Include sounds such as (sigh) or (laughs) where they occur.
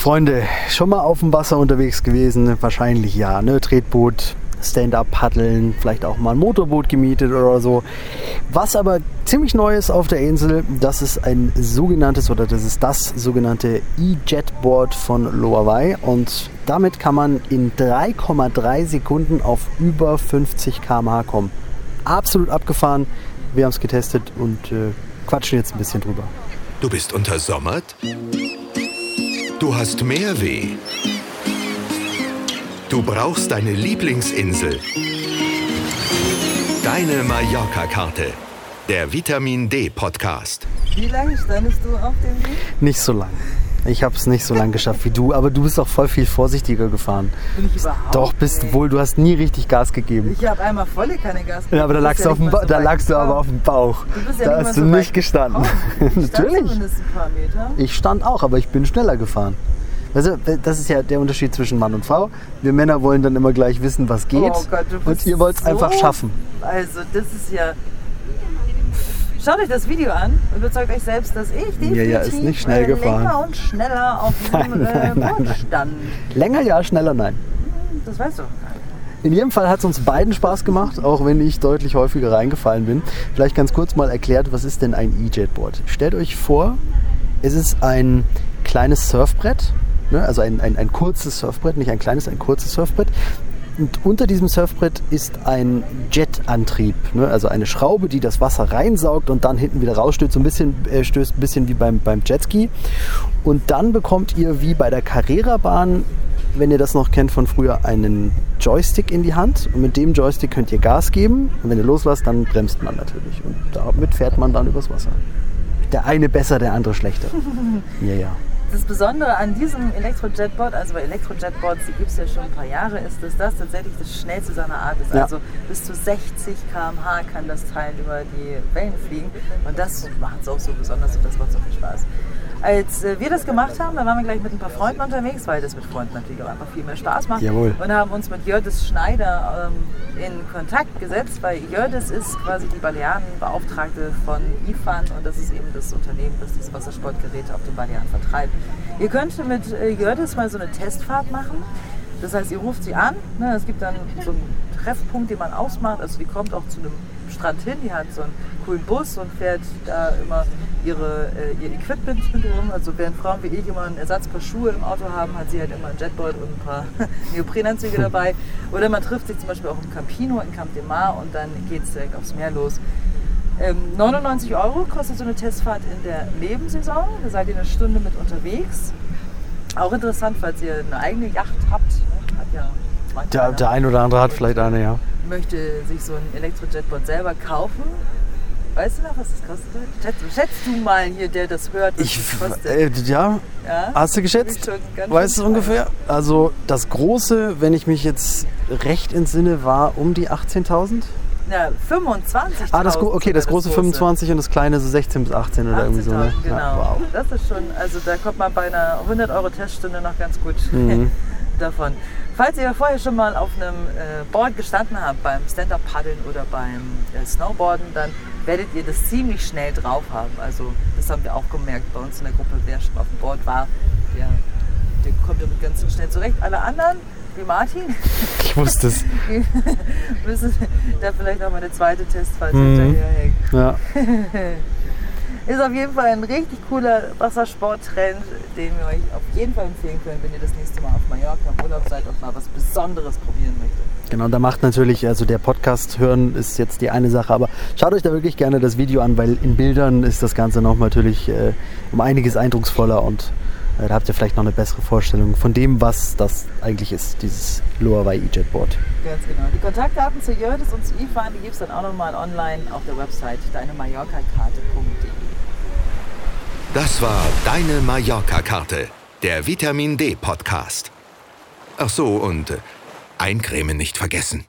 Freunde, schon mal auf dem Wasser unterwegs gewesen? Wahrscheinlich ja. Ne? Tretboot, Stand-up paddeln, vielleicht auch mal ein Motorboot gemietet oder so. Was aber ziemlich neu ist auf der Insel, das ist ein sogenanntes oder das ist das sogenannte E-Jetboard von Loawai und damit kann man in 3,3 Sekunden auf über 50 km/h kommen. Absolut abgefahren. Wir haben es getestet und äh, quatschen jetzt ein bisschen drüber. Du bist untersommert? Du hast Meerweh? Du brauchst deine Lieblingsinsel. Deine Mallorca-Karte. Der Vitamin D-Podcast. Wie lange standest du auf dem Weg? Nicht so lang. Ich habe es nicht so lang geschafft wie du, aber du bist auch voll viel vorsichtiger gefahren. Bin ich überhaupt Doch, bist nicht. wohl, du hast nie richtig Gas gegeben. Ich habe einmal volle Kanne Gas gegeben. Ja, aber da lagst, du, mal so da lagst du aber auf dem Bauch. Du bist ja da nicht hast so du nicht gestanden. (laughs) Natürlich. Ich stand auch, aber ich bin schneller gefahren. Also, das ist ja der Unterschied zwischen Mann und Frau. Wir Männer wollen dann immer gleich wissen, was geht. Oh Gott, du und ihr wollt es so- einfach schaffen. Also, das ist ja. Schaut euch das Video an und überzeugt euch selbst, dass ich definitiv Ja, ja, ist nicht schnell gefahren. länger und schneller auf diesem äh, Boot stand. Länger ja, schneller nein. Das weißt du. In jedem Fall hat es uns beiden Spaß gemacht, auch wenn ich deutlich häufiger reingefallen bin. Vielleicht ganz kurz mal erklärt, was ist denn ein E-Jetboard? Stellt euch vor, es ist ein kleines Surfbrett, ne? also ein, ein, ein kurzes Surfbrett, nicht ein kleines, ein kurzes Surfbrett. Und unter diesem Surfbrett ist ein Jetantrieb, ne? also eine Schraube, die das Wasser reinsaugt und dann hinten wieder rausstößt, so ein bisschen, äh, stößt ein bisschen wie beim, beim Jetski. Und dann bekommt ihr wie bei der Carrera-Bahn, wenn ihr das noch kennt von früher, einen Joystick in die Hand. Und mit dem Joystick könnt ihr Gas geben. Und wenn ihr loslasst, dann bremst man natürlich. Und damit fährt man dann übers Wasser. Der eine besser, der andere schlechter. (laughs) ja, ja. Das Besondere an diesem Elektro-Jetboard, also bei Elektro-Jetboards, die gibt es ja schon ein paar Jahre, ist, dass das tatsächlich das schnellste seiner Art ist. Ja. Also bis zu 60 km/h kann das Teil über die Wellen fliegen. Und das macht es auch so besonders und das macht so viel Spaß. Als äh, wir das gemacht haben, da waren wir gleich mit ein paar Freunden unterwegs, weil das mit Freunden natürlich auch einfach viel mehr Spaß macht. Jawohl. Und haben uns mit Jördis Schneider ähm, in Kontakt gesetzt, weil Jördis ist quasi die Balearenbeauftragte von IFAN und das ist eben das Unternehmen, das diese Wassersportgeräte auf den Balearen vertreibt. Ihr könnt mit äh, Jördis mal so eine Testfahrt machen. Das heißt, ihr ruft sie an. Ne, es gibt dann so einen Treffpunkt, den man ausmacht. Also die kommt auch zu einem Strand hin. Die hat so einen coolen Bus und fährt da immer ihre, äh, ihr Equipment mit rum. Also während Frauen wie ich immer ein Ersatzpaar Schuhe im Auto haben, hat sie halt immer ein Jetboard und ein paar (laughs) Neoprenanzüge (laughs) dabei. Oder man trifft sich zum Beispiel auch im Campino in Camp de Mar und dann geht es direkt aufs Meer los. Ähm, 99 Euro kostet so eine Testfahrt in der Nebensaison. Da seid ihr eine Stunde mit unterwegs. Auch interessant, falls ihr eine eigene Yacht habt. ne? Hat ja Der, der ein oder andere hat vielleicht eine, ja. möchte sich so ein Elektrojetboard selber kaufen. Weißt du noch, was das kostet? Schätzt, schätzt du mal hier, der das hört, was Ich, das kostet? äh, ja, ja? hast du geschätzt? Weißt du schön ungefähr? Also das große, wenn ich mich jetzt recht entsinne, war um die 18.000. Ja, 25. Ah, das, okay, das große 25 und das kleine so 16 bis 18 oder irgendwie so. Ne? 18.000, genau. Ja, wow. Das ist schon, also da kommt man bei einer 100 Euro Teststunde noch ganz gut (laughs) Mhm. davon. Falls ihr vorher schon mal auf einem äh, Board gestanden habt, beim Stand-Up-Paddeln oder beim äh, Snowboarden, dann werdet ihr das ziemlich schnell drauf haben. Also das haben wir auch gemerkt bei uns in der Gruppe, wer schon auf dem Board war, der, der kommt damit ganz schnell zurecht. Alle anderen, wie Martin, Ich wusste es. (laughs) müssen da vielleicht noch mal eine zweite Testfahrt Mhm. hinterherhängen. Ja. (laughs) Ist auf jeden Fall ein richtig cooler Wassersporttrend, den wir euch auf jeden Fall empfehlen können, wenn ihr das nächste Mal auf Mallorca im Urlaub seid und mal was Besonderes probieren möchtet. Genau, da macht natürlich, also der Podcast hören ist jetzt die eine Sache, aber schaut euch da wirklich gerne das Video an, weil in Bildern ist das Ganze noch natürlich äh, um einiges eindrucksvoller und da habt ihr vielleicht noch eine bessere Vorstellung von dem, was das eigentlich ist, dieses Loawai E-Jetboard. Ganz genau. Die Kontaktdaten zu Jördis und zu IFAN, die gibt es dann auch nochmal online auf der Website deinemallorcakarte.de. Das war Deine Mallorca-Karte. Der Vitamin D-Podcast. Ach so, und äh, eincremen nicht vergessen.